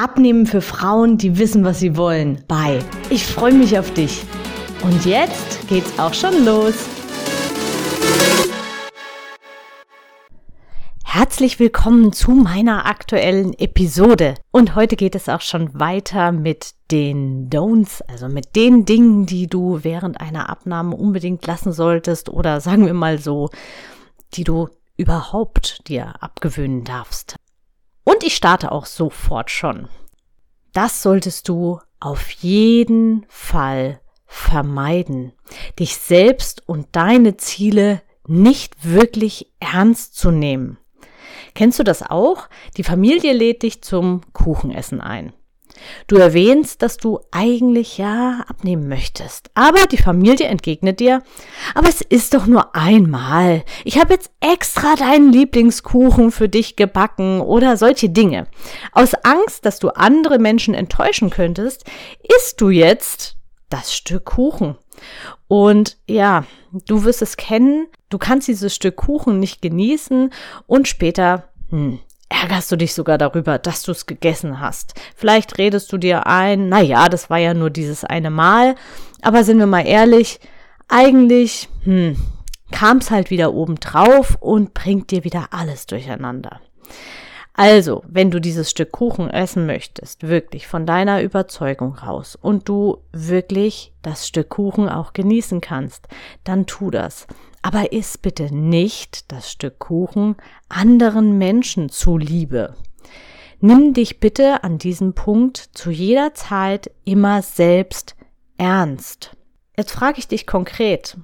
Abnehmen für Frauen, die wissen, was sie wollen, bei. Ich freue mich auf dich. Und jetzt geht's auch schon los. Herzlich willkommen zu meiner aktuellen Episode. Und heute geht es auch schon weiter mit den Don'ts, also mit den Dingen, die du während einer Abnahme unbedingt lassen solltest oder sagen wir mal so, die du überhaupt dir abgewöhnen darfst. Und ich starte auch sofort schon. Das solltest du auf jeden Fall vermeiden, dich selbst und deine Ziele nicht wirklich ernst zu nehmen. Kennst du das auch? Die Familie lädt dich zum Kuchenessen ein. Du erwähnst, dass du eigentlich ja abnehmen möchtest. Aber die Familie entgegnet dir, aber es ist doch nur einmal. Ich habe jetzt extra deinen Lieblingskuchen für dich gebacken oder solche Dinge. Aus Angst, dass du andere Menschen enttäuschen könntest, isst du jetzt das Stück Kuchen. Und ja, du wirst es kennen, du kannst dieses Stück Kuchen nicht genießen und später, hm, ärgerst du dich sogar darüber, dass du es gegessen hast. Vielleicht redest du dir ein, na ja, das war ja nur dieses eine Mal, aber sind wir mal ehrlich, eigentlich, hm, kam es halt wieder oben drauf und bringt dir wieder alles durcheinander. Also, wenn du dieses Stück Kuchen essen möchtest, wirklich von deiner Überzeugung raus und du wirklich das Stück Kuchen auch genießen kannst, dann tu das. Aber iss bitte nicht das Stück Kuchen anderen Menschen zuliebe. Nimm dich bitte an diesem Punkt zu jeder Zeit immer selbst ernst. Jetzt frage ich dich konkret,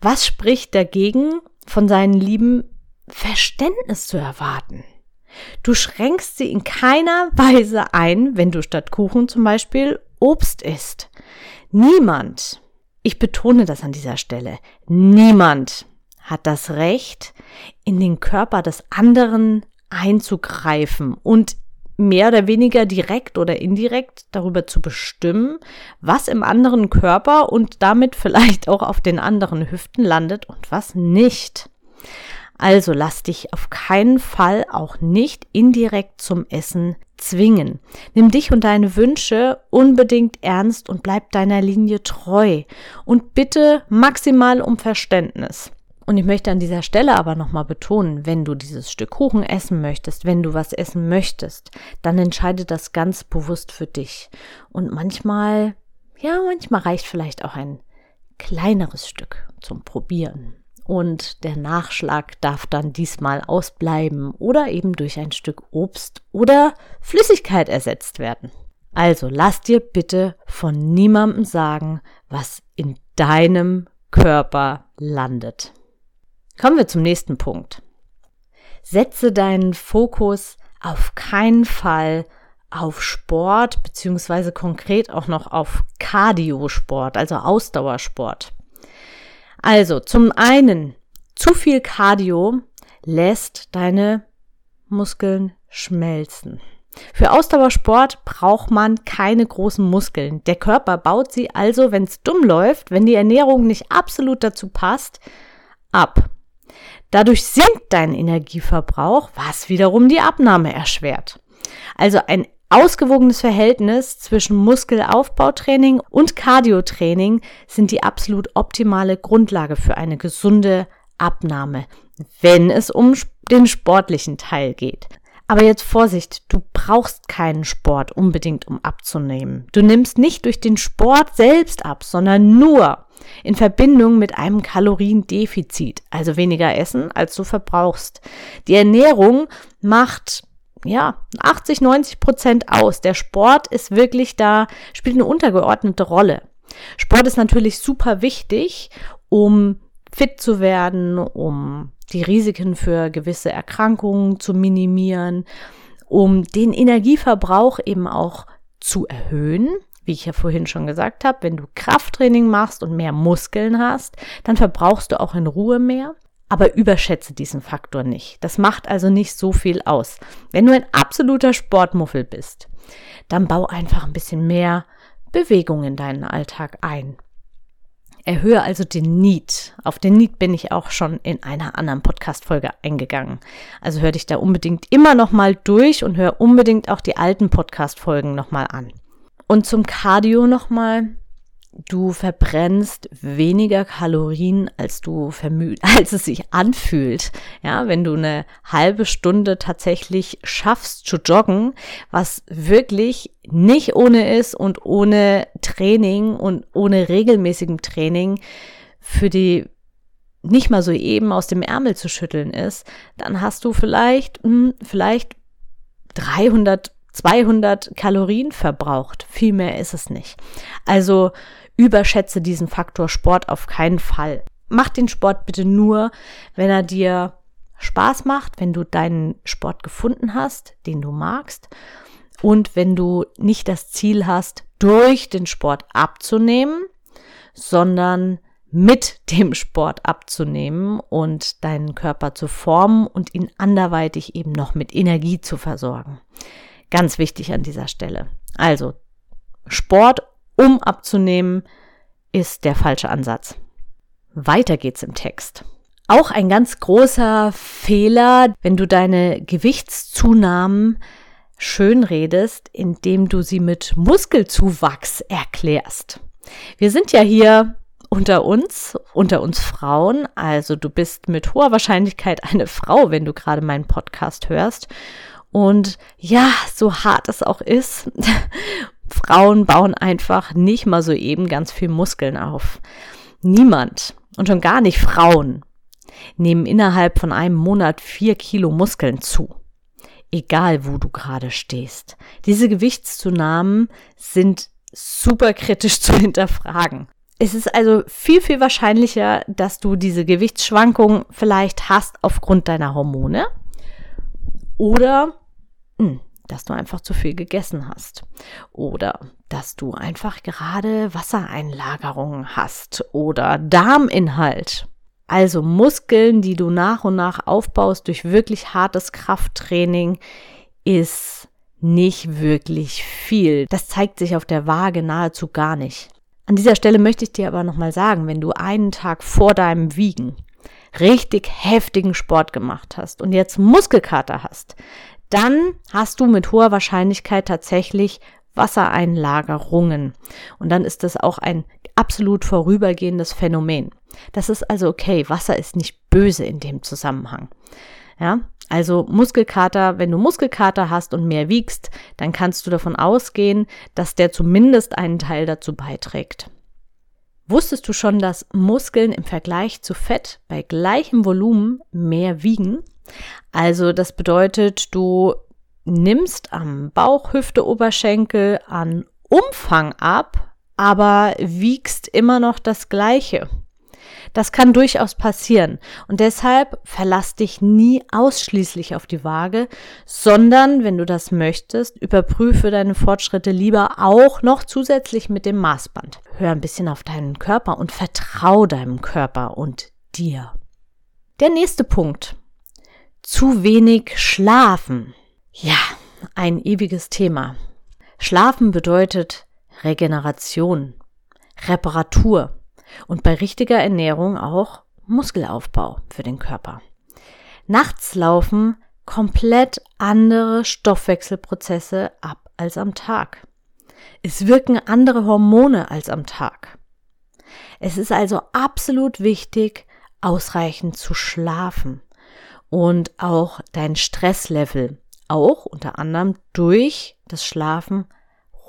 was spricht dagegen, von seinen Lieben Verständnis zu erwarten? Du schränkst sie in keiner Weise ein, wenn du statt Kuchen zum Beispiel Obst isst. Niemand, ich betone das an dieser Stelle, niemand hat das Recht, in den Körper des anderen einzugreifen und mehr oder weniger direkt oder indirekt darüber zu bestimmen, was im anderen Körper und damit vielleicht auch auf den anderen Hüften landet und was nicht. Also lass dich auf keinen Fall auch nicht indirekt zum Essen zwingen. Nimm dich und deine Wünsche unbedingt ernst und bleib deiner Linie treu und bitte maximal um Verständnis. Und ich möchte an dieser Stelle aber nochmal betonen, wenn du dieses Stück Kuchen essen möchtest, wenn du was essen möchtest, dann entscheide das ganz bewusst für dich. Und manchmal, ja, manchmal reicht vielleicht auch ein kleineres Stück zum Probieren und der Nachschlag darf dann diesmal ausbleiben oder eben durch ein Stück Obst oder Flüssigkeit ersetzt werden. Also lass dir bitte von niemandem sagen, was in deinem Körper landet. Kommen wir zum nächsten Punkt. Setze deinen Fokus auf keinen Fall auf Sport beziehungsweise konkret auch noch auf Cardiosport, also Ausdauersport. Also zum einen, zu viel Cardio lässt deine Muskeln schmelzen. Für Ausdauersport braucht man keine großen Muskeln. Der Körper baut sie also, wenn es dumm läuft, wenn die Ernährung nicht absolut dazu passt, ab. Dadurch sinkt dein Energieverbrauch, was wiederum die Abnahme erschwert. Also ein ausgewogenes Verhältnis zwischen Muskelaufbautraining und Cardiotraining sind die absolut optimale Grundlage für eine gesunde Abnahme, wenn es um den sportlichen Teil geht. Aber jetzt Vorsicht, du brauchst keinen Sport unbedingt, um abzunehmen. Du nimmst nicht durch den Sport selbst ab, sondern nur in Verbindung mit einem Kaloriendefizit, also weniger Essen, als du verbrauchst. Die Ernährung macht ja, 80, 90 Prozent aus. Der Sport ist wirklich da, spielt eine untergeordnete Rolle. Sport ist natürlich super wichtig, um fit zu werden, um die Risiken für gewisse Erkrankungen zu minimieren, um den Energieverbrauch eben auch zu erhöhen. wie ich ja vorhin schon gesagt habe, wenn du Krafttraining machst und mehr Muskeln hast, dann verbrauchst du auch in Ruhe mehr. Aber überschätze diesen Faktor nicht. Das macht also nicht so viel aus. Wenn du ein absoluter Sportmuffel bist, dann bau einfach ein bisschen mehr Bewegung in deinen Alltag ein. Erhöhe also den Need. Auf den Need bin ich auch schon in einer anderen Podcast-Folge eingegangen. Also hör dich da unbedingt immer noch mal durch und hör unbedingt auch die alten Podcast-Folgen noch mal an. Und zum Cardio noch mal. Du verbrennst weniger Kalorien, als du vermüht, als es sich anfühlt. Ja, wenn du eine halbe Stunde tatsächlich schaffst zu joggen, was wirklich nicht ohne ist und ohne Training und ohne regelmäßigem Training für die nicht mal so eben aus dem Ärmel zu schütteln ist, dann hast du vielleicht, hm, vielleicht 300, 200 Kalorien verbraucht. Viel mehr ist es nicht. Also überschätze diesen Faktor Sport auf keinen Fall. Mach den Sport bitte nur, wenn er dir Spaß macht, wenn du deinen Sport gefunden hast, den du magst und wenn du nicht das Ziel hast, durch den Sport abzunehmen, sondern mit dem Sport abzunehmen und deinen Körper zu formen und ihn anderweitig eben noch mit Energie zu versorgen. Ganz wichtig an dieser Stelle. Also Sport, um abzunehmen, ist der falsche Ansatz. Weiter geht's im Text. Auch ein ganz großer Fehler, wenn du deine Gewichtszunahmen schön redest, indem du sie mit Muskelzuwachs erklärst. Wir sind ja hier unter uns, unter uns Frauen, also du bist mit hoher Wahrscheinlichkeit eine Frau, wenn du gerade meinen Podcast hörst. Und ja, so hart es auch ist, Frauen bauen einfach nicht mal so eben ganz viel Muskeln auf. Niemand und schon gar nicht Frauen nehmen innerhalb von einem Monat vier Kilo Muskeln zu egal wo du gerade stehst. Diese Gewichtszunahmen sind super kritisch zu hinterfragen. Es ist also viel, viel wahrscheinlicher, dass du diese Gewichtsschwankungen vielleicht hast aufgrund deiner Hormone oder mh, hm, dass du einfach zu viel gegessen hast oder dass du einfach gerade Wassereinlagerungen hast oder Darminhalt also Muskeln, die du nach und nach aufbaust durch wirklich hartes Krafttraining, ist nicht wirklich viel. Das zeigt sich auf der Waage nahezu gar nicht. An dieser Stelle möchte ich dir aber nochmal sagen, wenn du einen Tag vor deinem Wiegen richtig heftigen Sport gemacht hast und jetzt Muskelkater hast, dann hast du mit hoher Wahrscheinlichkeit tatsächlich Wassereinlagerungen. Und dann ist das auch ein absolut vorübergehendes Phänomen. Das ist also okay. Wasser ist nicht böse in dem Zusammenhang. Ja, also Muskelkater, wenn du Muskelkater hast und mehr wiegst, dann kannst du davon ausgehen, dass der zumindest einen Teil dazu beiträgt. Wusstest du schon, dass Muskeln im Vergleich zu Fett bei gleichem Volumen mehr wiegen? Also das bedeutet, du nimmst am Bauch, Hüfte, Oberschenkel an Umfang ab, aber wiegst immer noch das Gleiche. Das kann durchaus passieren. Und deshalb verlass dich nie ausschließlich auf die Waage, sondern, wenn du das möchtest, überprüfe deine Fortschritte lieber auch noch zusätzlich mit dem Maßband. Hör ein bisschen auf deinen Körper und vertrau deinem Körper und dir. Der nächste Punkt. Zu wenig schlafen. Ja, ein ewiges Thema. Schlafen bedeutet Regeneration, Reparatur und bei richtiger Ernährung auch Muskelaufbau für den Körper. Nachts laufen komplett andere Stoffwechselprozesse ab als am Tag. Es wirken andere Hormone als am Tag. Es ist also absolut wichtig, ausreichend zu schlafen und auch dein Stresslevel auch unter anderem durch das Schlafen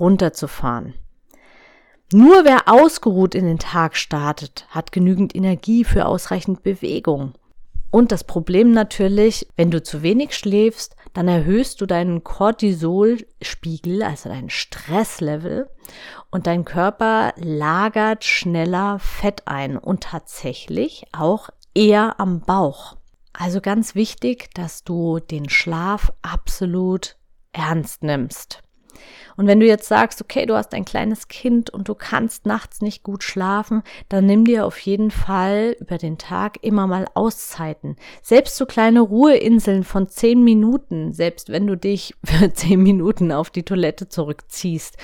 runterzufahren. Nur wer ausgeruht in den Tag startet, hat genügend Energie für ausreichend Bewegung. Und das Problem natürlich, wenn du zu wenig schläfst, dann erhöhst du deinen Cortisolspiegel, also dein Stresslevel, und dein Körper lagert schneller Fett ein und tatsächlich auch eher am Bauch. Also ganz wichtig, dass du den Schlaf absolut ernst nimmst. Und wenn du jetzt sagst, okay, du hast ein kleines Kind und du kannst nachts nicht gut schlafen, dann nimm dir auf jeden Fall über den Tag immer mal Auszeiten. Selbst so kleine Ruheinseln von zehn Minuten, selbst wenn du dich für zehn Minuten auf die Toilette zurückziehst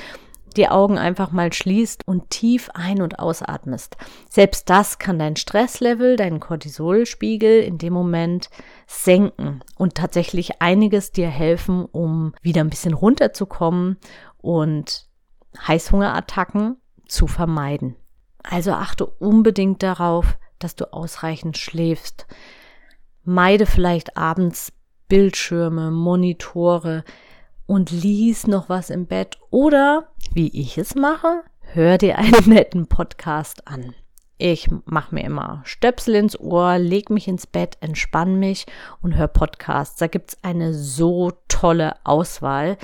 die Augen einfach mal schließt und tief ein- und ausatmest. Selbst das kann dein Stresslevel, deinen Cortisolspiegel in dem Moment senken und tatsächlich einiges dir helfen, um wieder ein bisschen runterzukommen und Heißhungerattacken zu vermeiden. Also achte unbedingt darauf, dass du ausreichend schläfst. Meide vielleicht abends Bildschirme, Monitore, und lies noch was im Bett oder, wie ich es mache, hör dir einen netten Podcast an. Ich mache mir immer Stöpsel ins Ohr, leg mich ins Bett, entspann mich und hör Podcasts. Da gibt's eine so tolle Auswahl,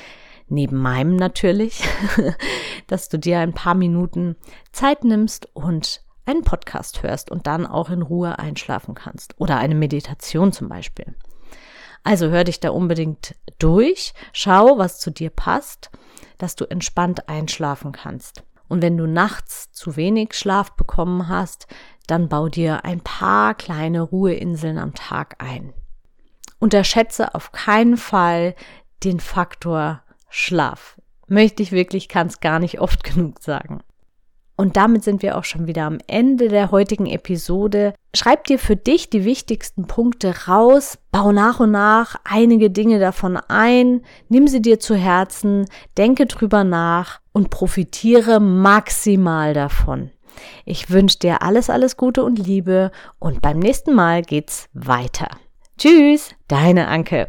neben meinem natürlich, dass du dir ein paar Minuten Zeit nimmst und einen Podcast hörst und dann auch in Ruhe einschlafen kannst. Oder eine Meditation zum Beispiel. Also hör dich da unbedingt durch, schau, was zu dir passt, dass du entspannt einschlafen kannst. Und wenn du nachts zu wenig Schlaf bekommen hast, dann bau dir ein paar kleine Ruheinseln am Tag ein. Unterschätze auf keinen Fall den Faktor Schlaf. Möchte ich wirklich, kann es gar nicht oft genug sagen. Und damit sind wir auch schon wieder am Ende der heutigen Episode. Schreib dir für dich die wichtigsten Punkte raus, bau nach und nach einige Dinge davon ein, nimm sie dir zu Herzen, denke drüber nach und profitiere maximal davon. Ich wünsche dir alles, alles Gute und Liebe und beim nächsten Mal geht's weiter. Tschüss, deine Anke.